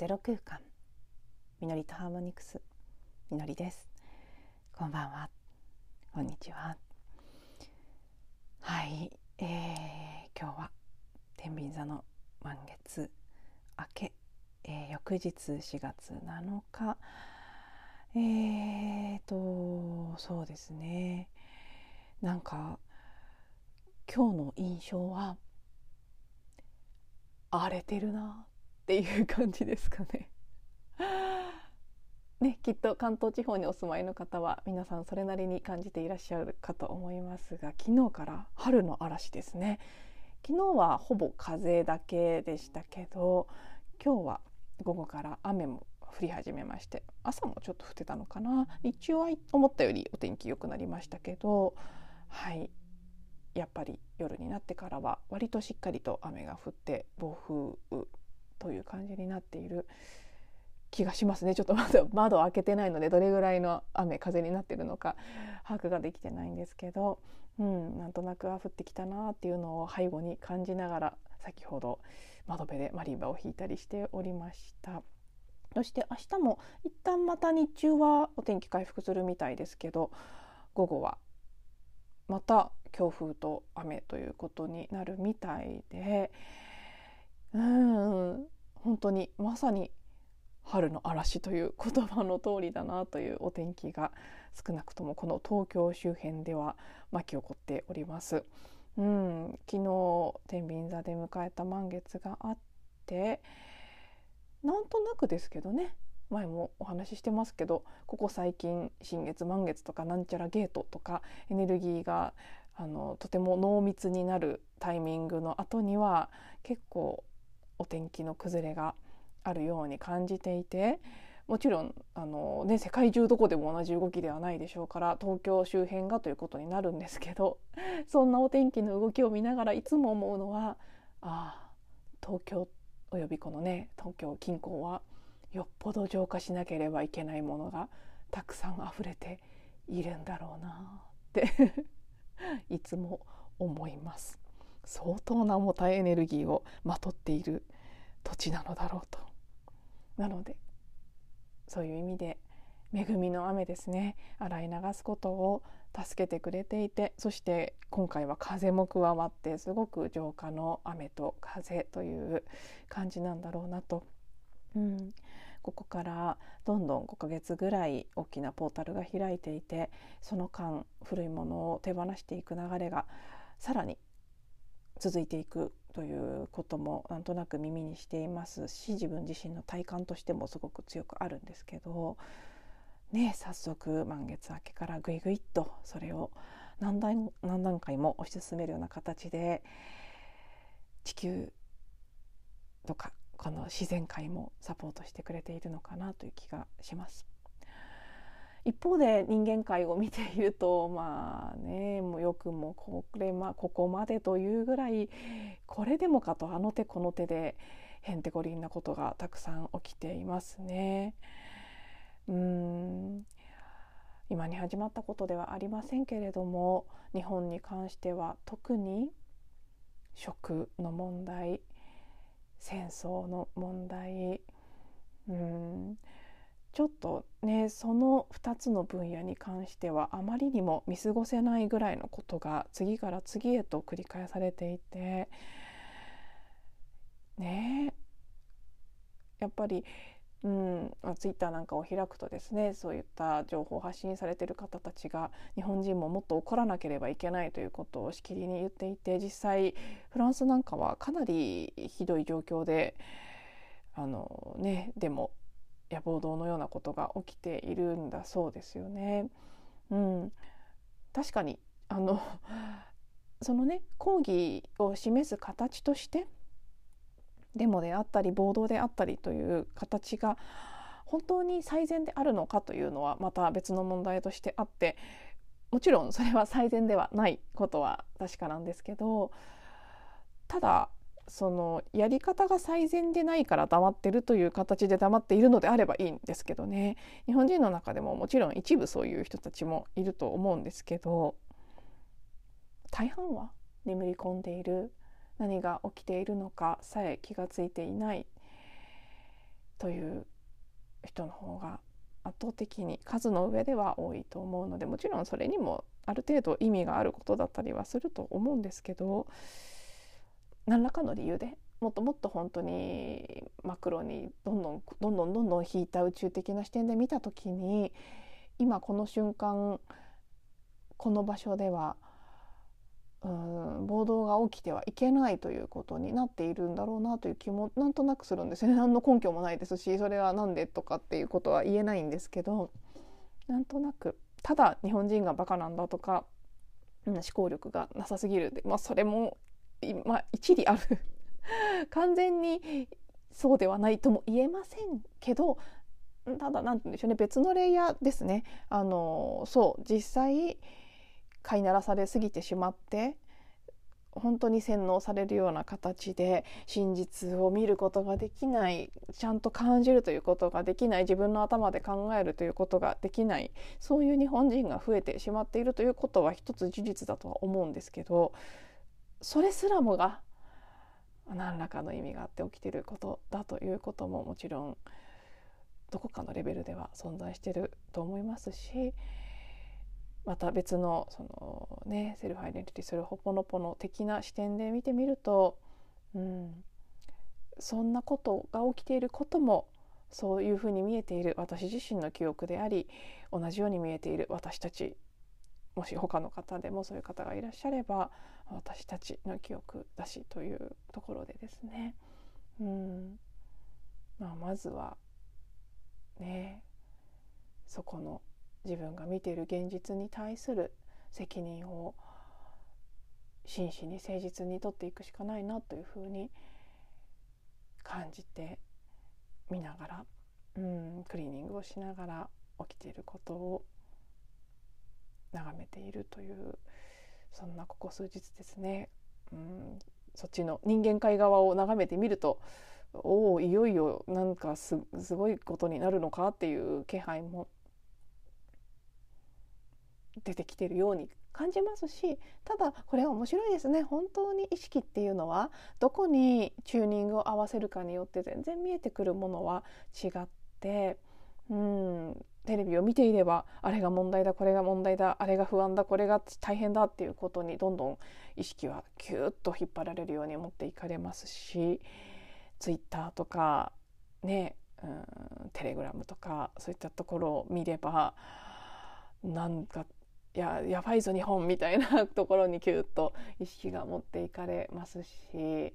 ゼロ空間。みのりとハーモニクス。みのりです。こんばんは。こんにちは。はい、えー、今日は天秤座の満月。明け、えー、翌日4月7日えーとそうですね。なんか今日の印象は荒れてるな。っていう感じですかね。ね、きっと関東地方にお住まいの方は皆さんそれなりに感じていらっしゃるかと思いますが昨日から春の嵐ですね。昨日はほぼ風だけでしたけど今日は午後から雨も降り始めまして朝もちょっと降ってたのかな。日中は思ったよりお天気良くなりましたけどはい。やっぱり夜になってからは割としっかりと雨が降って暴風という感じになっている気がしますねちょっとまだ窓開けてないのでどれぐらいの雨風になってるのか把握ができてないんですけど、うん、なんとなく降ってきたなっていうのを背後に感じながら先ほど窓辺でマリンバを弾いたりしておりました。そして明日も一旦また日中はお天気回復するみたいですけど午後はまた強風と雨ということになるみたいでうん。本当にまさに春の嵐という言葉の通りだなというお天気が少なくともこの東京周辺では巻き起こっております。うん、昨日天秤座で迎えた満月があってなんとなくですけどね。前もお話ししてますけどここ最近新月満月とかなんちゃらゲートとかエネルギーがあのとても濃密になるタイミングの後には結構お天気の崩れがあるように感じていてもちろんあの、ね、世界中どこでも同じ動きではないでしょうから東京周辺がということになるんですけど そんなお天気の動きを見ながらいつも思うのはああ東京およびこのね東京近郊はよっぽど浄化しなければいけないものがたくさん溢れているんだろうなって いつも思います。相当な重たいエネルギーをまとっている土地なのだろうと。なのでそういう意味で恵みの雨ですね。洗い流すことを助けてくれていてそして今回は風も加わってすごく浄化の雨と風という感じなんだろうなと、うん、ここからどんどん5ヶ月ぐらい大きなポータルが開いていてその間古いものを手放していく流れがさらに続いていくということもなんとなく耳にしていますし自分自身の体感としてもすごく強くあるんですけど、ね、早速満月明けからぐいぐいっとそれを何段何段階も推し進めるような形で地球とかこの自然界もサポートしてくれているのかなという気がします。一方で人間界を見ているとまあねもうよくもこれ、まあ、ここまでというぐらいこれでもかとあの手この手でへんてこりんなことがたくさん起きていますね。うん今に始まったことではありませんけれども日本に関しては特に食の問題戦争の問題うんちょっとねその2つの分野に関してはあまりにも見過ごせないぐらいのことが次から次へと繰り返されていてねやっぱりうん、ツイッターなんかを開くとですねそういった情報を発信されている方たちが日本人ももっと怒らなければいけないということをしきりに言っていて実際フランスなんかはかなりひどい状況であの、ね、でもや暴動のようなことが起きているんだそうですよね。うん、確かにあの そのね抗議を示す形としてデモであったり暴動であったりという形が本当に最善であるのかというのはまた別の問題としてあってもちろんそれは最善ではないことは確かなんですけどただそのやり方が最善でないから黙ってるという形で黙っているのであればいいんですけどね。日本人の中でももちろん一部そういう人たちもいると思うんですけど大半は眠り込んでいる。何が起きているのかさえ気がついていない。という人の方が圧倒的に数の上では多いと思うのでもちろんそれにもある程度意味があることだったりはすると思うんですけど何らかの理由でもっともっと本当にマクロにどんどんどんどんどんどん引いた宇宙的な視点で見た時に今この瞬間この場所ではうん暴動が起きてはいけないということになっているんだろうなという気もなんとなくするんですね。何の根拠もないですしそれは何でとかっていうことは言えないんですけどなんとなくただ日本人がバカなんだとか、うん、思考力がなさすぎる。で、まあ、それも、ま、一理ある 完全にそうではないとも言えませんけどただ何て言うんでしょうね別のレイヤーですね。あのそう実際飼いならされすぎてしまって本当に洗脳されるような形で真実を見ることができないちゃんと感じるということができない自分の頭で考えるということができないそういう日本人が増えてしまっているということは一つ事実だとは思うんですけどそれすらもが何らかの意味があって起きていることだということももちろんどこかのレベルでは存在していると思いますしまた別のその、ね、セルフアイデンティティするほぽのぽの的な視点で見てみると、うん、そんなことが起きていることもそういうふうに見えている私自身の記憶であり同じように見えている私たちもし他の方でもそういう方がいらっしゃれば私たちの記憶だしというところでですね、うん。まあ、まずはねそこの自分が見ている現実に対する責任を真摯に誠実にとっていくしかないなというふうに感じて見ながら、うん、クリーニングをしながら起きていることを眺めているというそんなここ数日ですね、うん、そっちの人間界側を眺めてみるとおおいよいよなんかすごいことになるのかっていう気配も出てきてるように感じますしただこれは面白いですね。本当に意識っていうのはどこにチューニングを合わせるかによって全然見えてくるものは違ってうん。テレビを見ていればあれが問題だこれが問題だあれが不安だこれが大変だっていうことにどんどん意識はキューッと引っ張られるように持っていかれますしツイッターとかねうんテレグラムとかそういったところを見ればなんかややばいぞ日本みたいなところにキュッと意識が持っていかれますし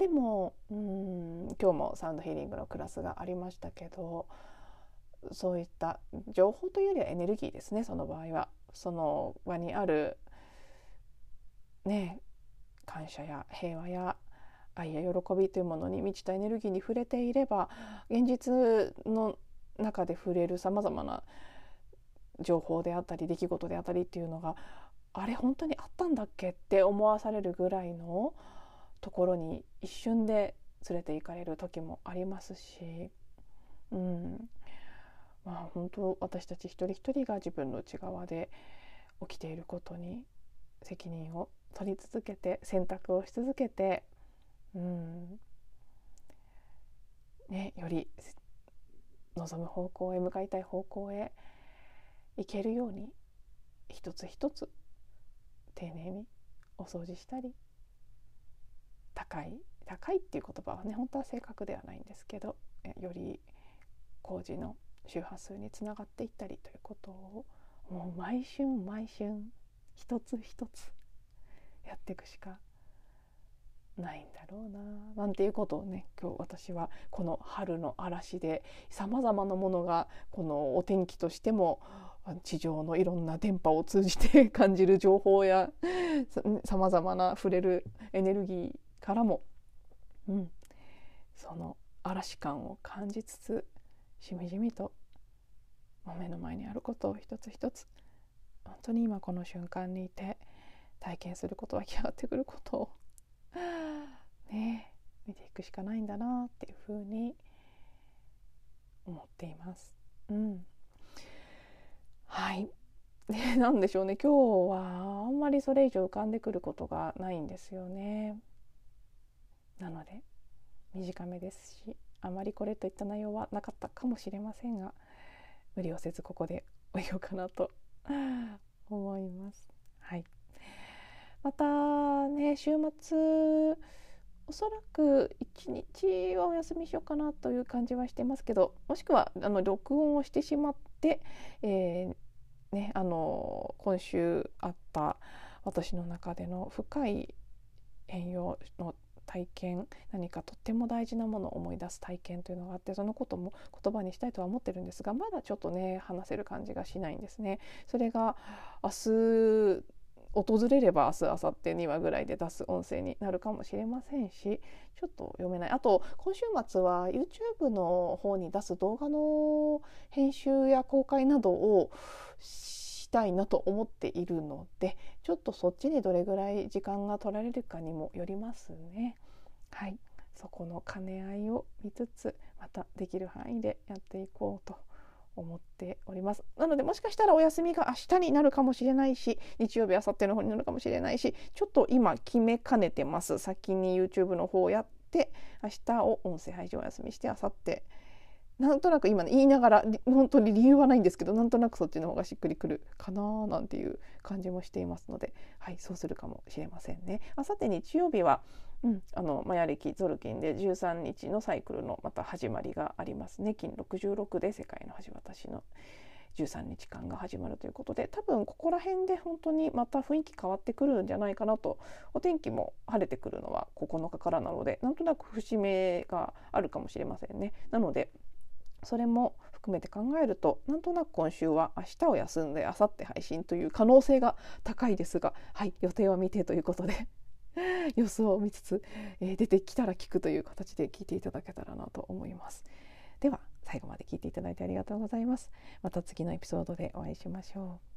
でもうん今日もサウンドヒーリングのクラスがありましたけどそういった情報というよりはエネルギーですねその場合は。その場にあるね感謝や平和や愛や喜びというものに満ちたエネルギーに触れていれば現実の中で触れるさまざまな情報であったり出来事であったりっていうのがあれ本当にあったんだっけって思わされるぐらいのところに一瞬で連れて行かれる時もありますし、うん、まあ本当私たち一人一人が自分の内側で起きていることに責任を取り続けて選択をし続けて、うん。ね、より望む方向へ向かいたい方向へ行けるように一つ一つ丁寧にお掃除したり高い高いっていう言葉はね本当は正確ではないんですけどより工事の周波数につながっていったりということをもう毎春毎春一つ一つやっていくしかないんだろうななんていうことをね今日私はこの春の嵐でさまざまなものがこのお天気としても地上のいろんな電波を通じて感じる情報やさまざまな触れるエネルギーからも、うん、その嵐感を感じつつしみじみと目の前にあることを一つ一つ本当に今この瞬間にいて体験すること湧き上がってくることを ね見ていくしかないんだなっていうふうに思っています。うん、はい。で なんでしょうね。今日はあんまりそれ以上浮かんでくることがないんですよね。なので短めですしあまりこれといった内容はなかったかもしれませんが無理をせずここで終えようかなと 思います。はい、またね週末おそらく1日はお休みしようかなという感じはしてますけどもしくはあの録音をしてしまって、えー、ね、あの今週あった私の中での深い変容の体験何かとっても大事なものを思い出す体験というのがあってそのことも言葉にしたいとは思ってるんですがまだちょっとね話せる感じがしないんですね。それが明日訪れれば明日明後日2話ぐらいで出す音声になるかもしれませんしちょっと読めないあと今週末は YouTube の方に出す動画の編集や公開などをしたいなと思っているのでちょっとそっちにどれぐらい時間が取られるかにもよりますね。はい。そこの兼ね合いを見つつまたできる範囲でやっていこうと思っております。なのでもしかしたらお休みが明日になるかもしれないし日曜日明後日の方になるかもしれないしちょっと今決めかねてます。先に YouTube の方をやって明日を音声配信お休みして明後日なんとなく今、ね、言いながら本当に理由はないんですけどなんとなくそっちの方がしっくりくるかななんていう感じもしていますので、はい、そうするかもしれませんね。あさって日曜日は、うん、あのマヤ暦ゾルキンで13日のサイクルのまた始まりがありますね金66で世界の橋渡しの13日間が始まるということで多分ここら辺で本当にまた雰囲気変わってくるんじゃないかなとお天気も晴れてくるのは9日からなのでなんとなく節目があるかもしれませんね。なのでそれも含めて考えるとなんとなく今週は明日を休んで明後日配信という可能性が高いですがはい予定は未定ということで 様子を見つつ、えー、出てきたら聞くという形で聞いていただけたらなと思います。では最後まで聞いていただいてありがとうございます。また次のエピソードでお会いしましょう。